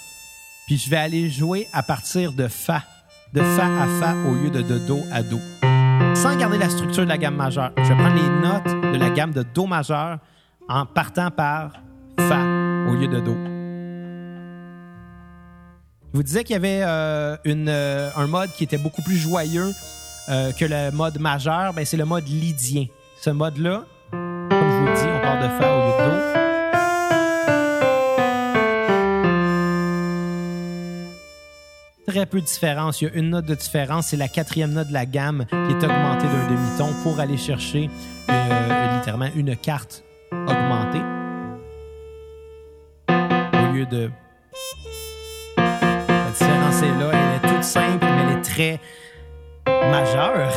Puis je vais aller jouer à partir de Fa. De Fa à Fa au lieu de, de Do à Do. Sans garder la structure de la gamme majeure. Je vais prendre les notes de la gamme de Do majeur en partant par Fa au lieu de Do. Je vous disais qu'il y avait euh, une, euh, un mode qui était beaucoup plus joyeux euh, que le mode majeur. Ben, c'est le mode lydien. Ce mode-là, comme je vous dis, on part de Fa au lieu très peu de différence. Il y a une note de différence. C'est la quatrième note de la gamme qui est augmentée d'un demi-ton pour aller chercher euh, littéralement une carte augmentée. Au lieu de. La différence est là. Elle est toute simple, mais elle est très majeure.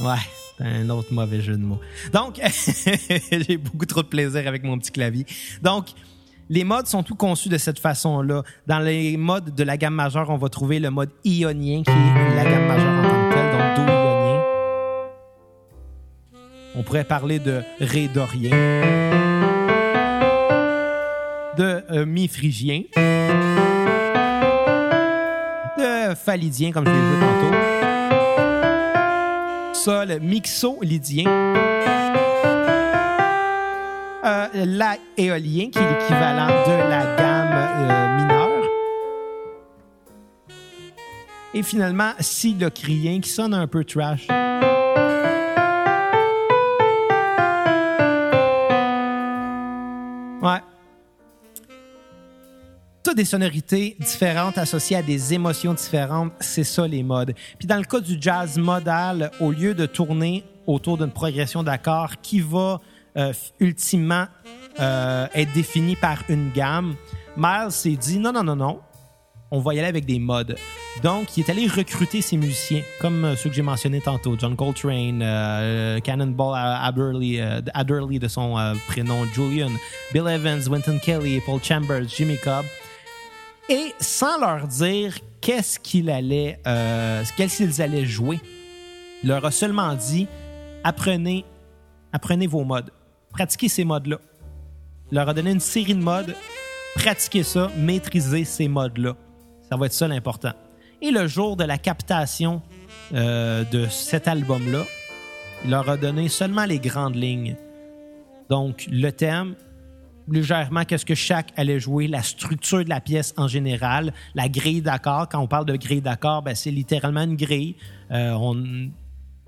Ouais un autre mauvais jeu de mots. Donc, *laughs* j'ai beaucoup trop de plaisir avec mon petit clavier. Donc, les modes sont tout conçus de cette façon-là. Dans les modes de la gamme majeure, on va trouver le mode ionien, qui est la gamme majeure en tant que telle, donc do ionien. On pourrait parler de ré dorien, de euh, mi phrygien, de fa lydien, comme je l'ai vu tantôt, sol mixo-lydien euh, la éolien, qui est l'équivalent de la gamme euh, mineure. Et finalement, si le crien, qui sonne un peu trash. Ouais. Toutes des sonorités différentes associées à des émotions différentes, c'est ça les modes. Puis dans le cas du jazz modal, au lieu de tourner autour d'une progression d'accords qui va ultimement euh, être défini par une gamme. Miles s'est dit non, non, non, non. on va y aller avec des modes. Donc, il est allé recruter ses musiciens, comme euh, ceux que j'ai mentionnés tantôt, John Coltrane, euh, Cannonball Adderley, euh, Adderley de son prénom, Julian, Bill Evans, Wynton Kelly, Paul Chambers, Jimmy Cobb, et sans leur dire qu'est-ce qu'il allait, qu'est-ce qu'ils allaient jouer, il leur a seulement dit apprenez, apprenez vos modes, pratiquez ces modes-là. Leur a donné une série de modes, pratiquez ça, maîtrisez ces modes-là. Ça va être ça l'important. Et le jour de la captation euh, de cet album-là, il leur a donné seulement les grandes lignes. Donc, le thème, légèrement qu'est-ce que chaque allait jouer, la structure de la pièce en général, la grille d'accords. Quand on parle de grille d'accords, ben, c'est littéralement une grille. Euh, on,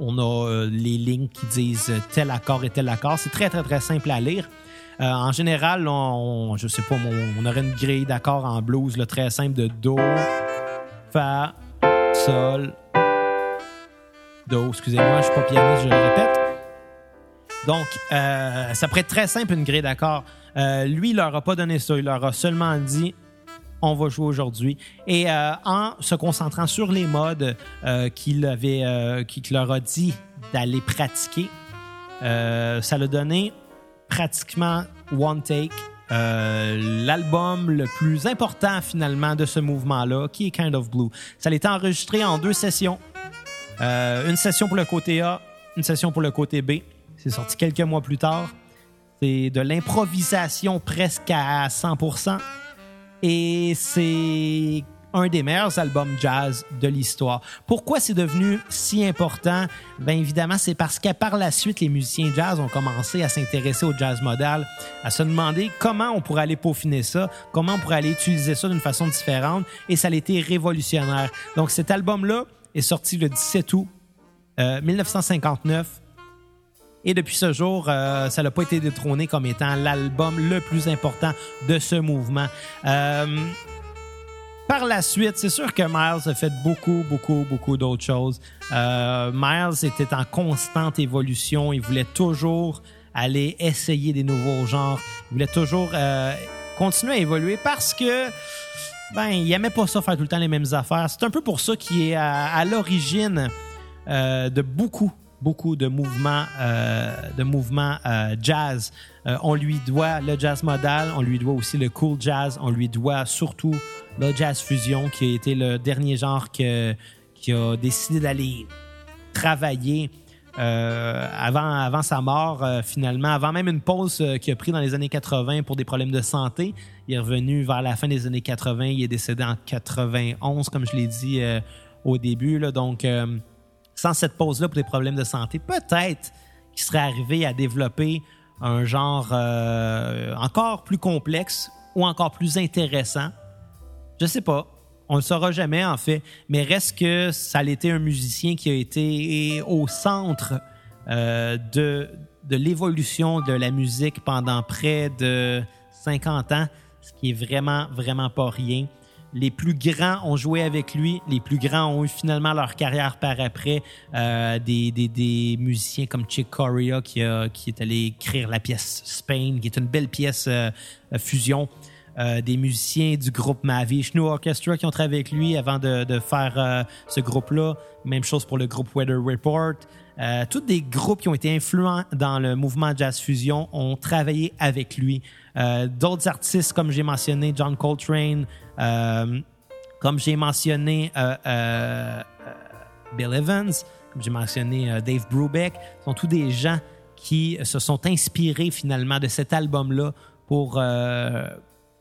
on, a euh, les lignes qui disent tel accord et tel accord. C'est très, très, très simple à lire. en général, on, je sais pas, on, aurait une grille d'accords en blues très simple de Do, Fa, Sol, Do. Excusez-moi, je suis pas pianiste, je le répète. Donc, euh, ça pourrait être très simple une grille d'accord. Euh, lui, il leur a pas donné ça. Il leur a seulement dit on va jouer aujourd'hui. Et euh, en se concentrant sur les modes qu'il avait, qu'il leur a dit d'aller pratiquer, ça l'a donné pratiquement one take euh, l'album le plus important finalement de ce mouvement-là, qui est Kind of Blue. Ça a été enregistré en deux sessions. Euh, une session pour le côté A, une session pour le côté B. C'est sorti quelques mois plus tard. C'est de l'improvisation presque à 100%. Et c'est un des meilleurs albums jazz de l'histoire. Pourquoi c'est devenu si important? Bien évidemment, c'est parce que par la suite, les musiciens jazz ont commencé à s'intéresser au jazz modal, à se demander comment on pourrait aller peaufiner ça, comment on pourrait aller utiliser ça d'une façon différente, et ça a été révolutionnaire. Donc cet album-là est sorti le 17 août 1959. Et depuis ce jour, euh, ça n'a pas été détrôné comme étant l'album le plus important de ce mouvement. Euh, par la suite, c'est sûr que Miles a fait beaucoup, beaucoup, beaucoup d'autres choses. Euh, Miles était en constante évolution. Il voulait toujours aller essayer des nouveaux genres. Il voulait toujours euh, continuer à évoluer parce que ben, il aimait pas ça faire tout le temps les mêmes affaires. C'est un peu pour ça qu'il est à, l'origine euh, de beaucoup, beaucoup de mouvements, de mouvements jazz. on lui doit le jazz modal, on lui doit aussi le cool jazz, on lui doit surtout le jazz fusion, qui a été le dernier genre que, qui a décidé d'aller travailler euh, avant, avant sa mort, euh, finalement, avant même une pause euh, qu'il a pris dans les années 80 pour des problèmes de santé. Il est revenu vers la fin des années 80. Il est décédé en 91, comme je l'ai dit au début. Là. Donc, sans cette pause-là pour des problèmes de santé, peut-être qu'il serait arrivé à développer un genre encore plus complexe ou encore plus intéressant je sais pas. On le saura jamais, en fait. Mais reste que ça a été un musicien qui a été au centre euh, de, de l'évolution de la musique pendant près de 50 ans, ce qui est vraiment, vraiment pas rien. Les plus grands ont joué avec lui. Les plus grands ont eu finalement leur carrière par après. Euh, des, des, musiciens comme Chick Corea qui, a, qui est allé écrire la pièce Spain, qui est une belle pièce euh, fusion euh, des musiciens du groupe Mavish New Orchestra qui ont travaillé avec lui avant de, faire euh, ce groupe-là. Même chose pour le groupe Weather Report. Tous des groupes qui ont été influents dans le mouvement jazz fusion ont travaillé avec lui. D'autres artistes, comme j'ai mentionné, John Coltrane, comme j'ai mentionné Bill Evans, comme j'ai mentionné Dave Brubeck, sont tous des gens qui se sont inspirés finalement de cet album-là pour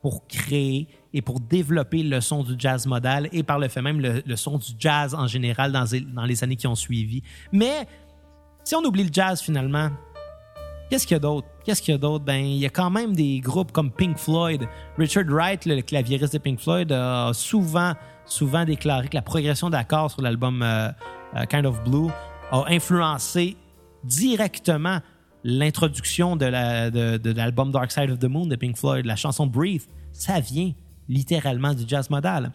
pour créer et pour développer le son du jazz modal et par le fait même le, son du jazz en général dans, dans, les années qui ont suivi. Mais si on oublie le jazz finalement, qu'est-ce qu'il y a d'autre? Qu'est-ce qu'il y a d'autre? Ben, il y a quand même des groupes comme Pink Floyd. Richard Wright, le claviériste de Pink Floyd, a souvent, souvent déclaré que la progression d'accords sur l'album euh, euh, Kind of Blue a influencé directement l'introduction de, l'album Dark Side of the Moon de Pink Floyd, la chanson Breathe, ça vient littéralement du jazz modal.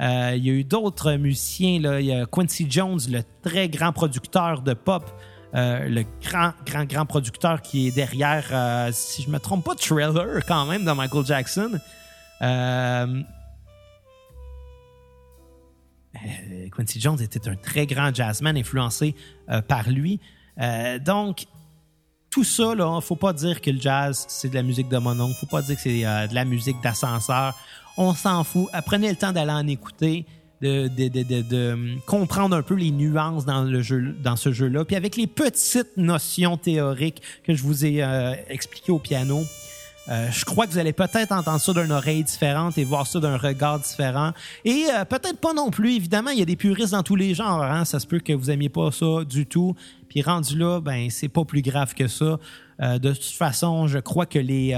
Euh, il y a eu d'autres musiciens, là. il y a Quincy Jones, le très grand producteur de pop, euh, le grand, grand, grand producteur qui est derrière, euh, si je me trompe pas, Thriller quand même de Michael Jackson. euh, Quincy Jones était un très grand jazzman influencé par lui. Donc, tout ça, là, faut pas dire que le jazz, c'est de la musique de monon. Faut pas dire que c'est de la musique d'ascenseur. On s'en fout. Prenez le temps d'aller en écouter. De, de, comprendre un peu les nuances dans, ce jeu-là. Puis avec les petites notions théoriques que je vous ai euh, expliquées au piano, euh, je crois que vous allez peut-être entendre ça d'une oreille différente et voir ça d'un regard différent. Et euh, peut-être pas non plus. Évidemment, il y a des puristes dans tous les genres. Hein? Ça se peut que vous aimiez pas ça du tout. Puis rendu là, ben c'est pas plus grave que ça. De toute façon, je crois que les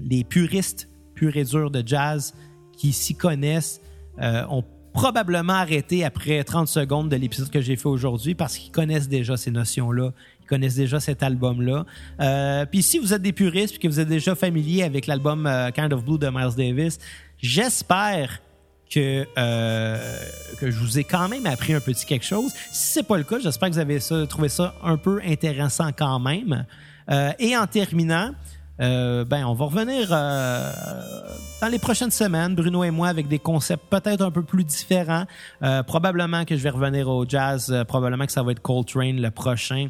les puristes purs et durs de jazz qui s'y connaissent ont probablement arrêté après 30 secondes de l'épisode que j'ai fait aujourd'hui parce qu'ils connaissent déjà ces notions-là connaissent déjà cet album-là. Euh, puis si vous êtes des puristes et que vous êtes déjà familier avec l'album euh, Kind of Blue de Miles Davis, j'espère que, euh, je vous ai quand même appris un petit quelque chose. Si c'est pas le cas, j'espère que vous avez trouvé ça un peu intéressant quand même. et en terminant, ben, on va revenir dans les prochaines semaines, Bruno et moi, avec des concepts peut-être un peu plus différents. probablement que je vais revenir au jazz. probablement que ça va être Coltrane le prochain.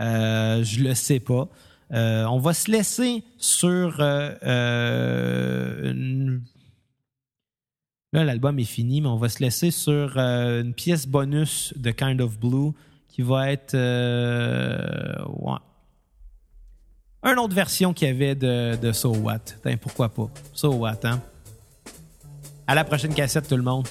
Euh, je le sais pas. Euh, on va se laisser sur euh, une... Là, l'album est fini, mais on va se laisser sur une pièce bonus de Kind of Blue qui va être ouais. Une autre version qu'il y avait de, de So What. pourquoi pas? So What, hein? À la prochaine cassette, tout le monde.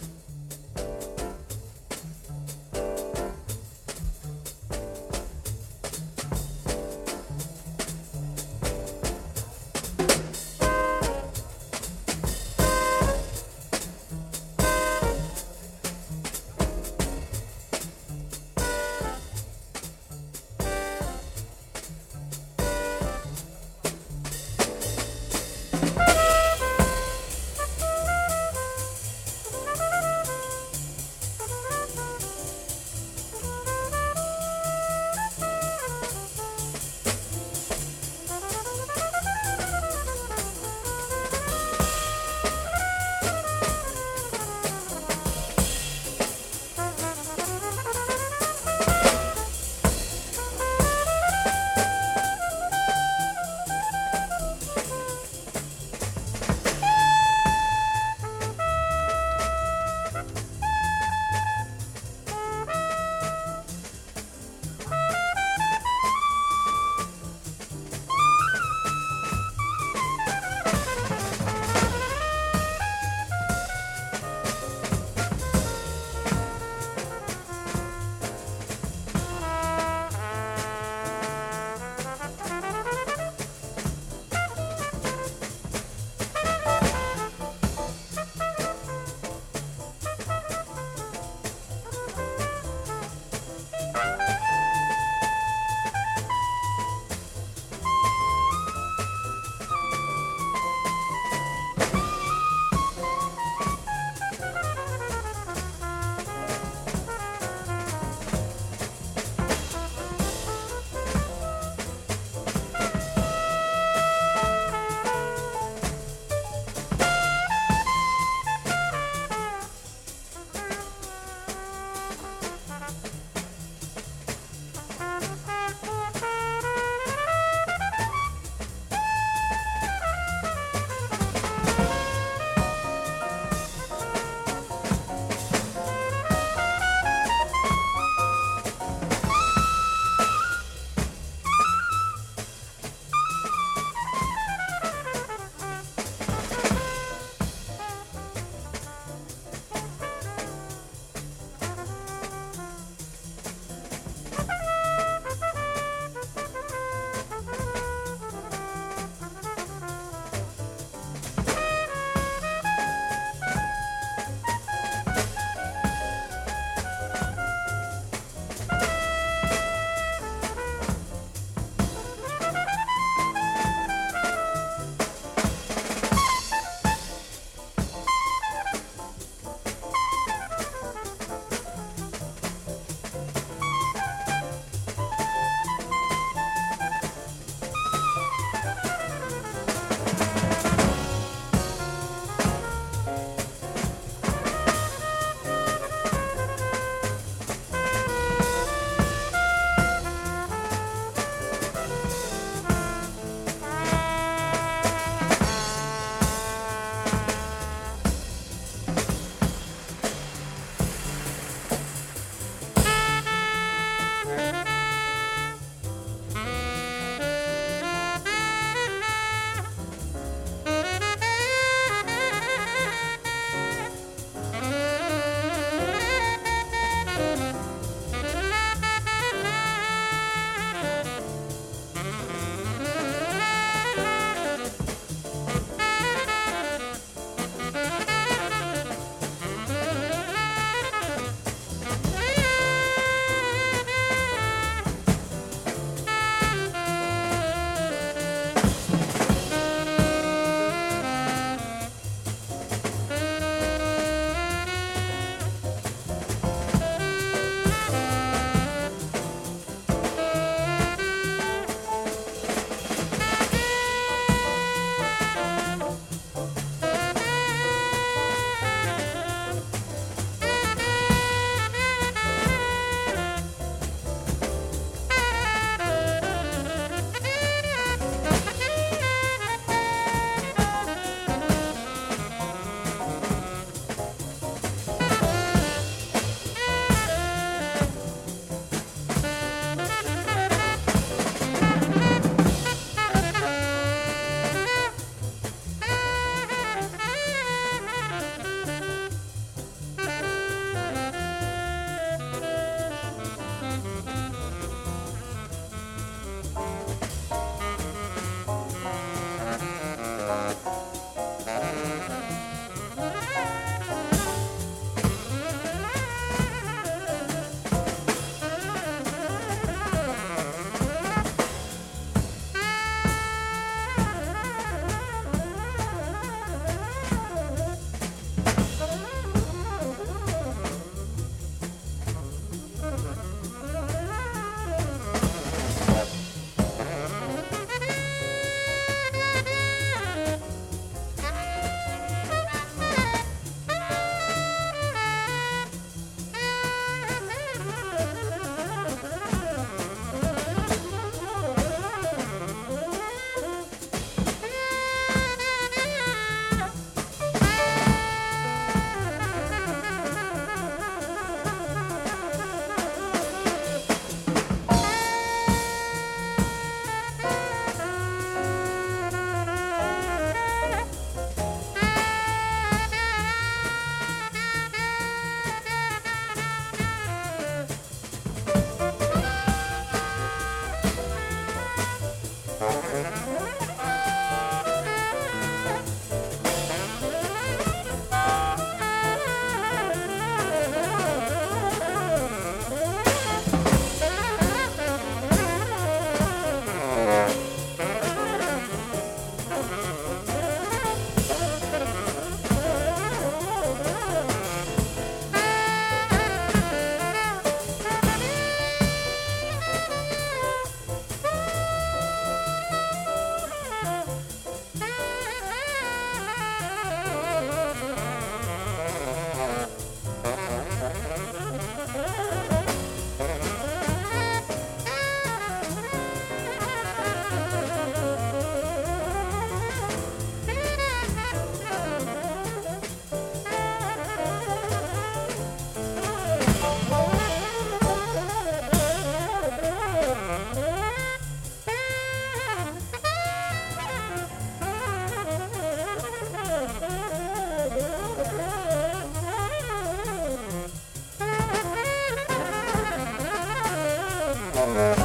Uh-huh.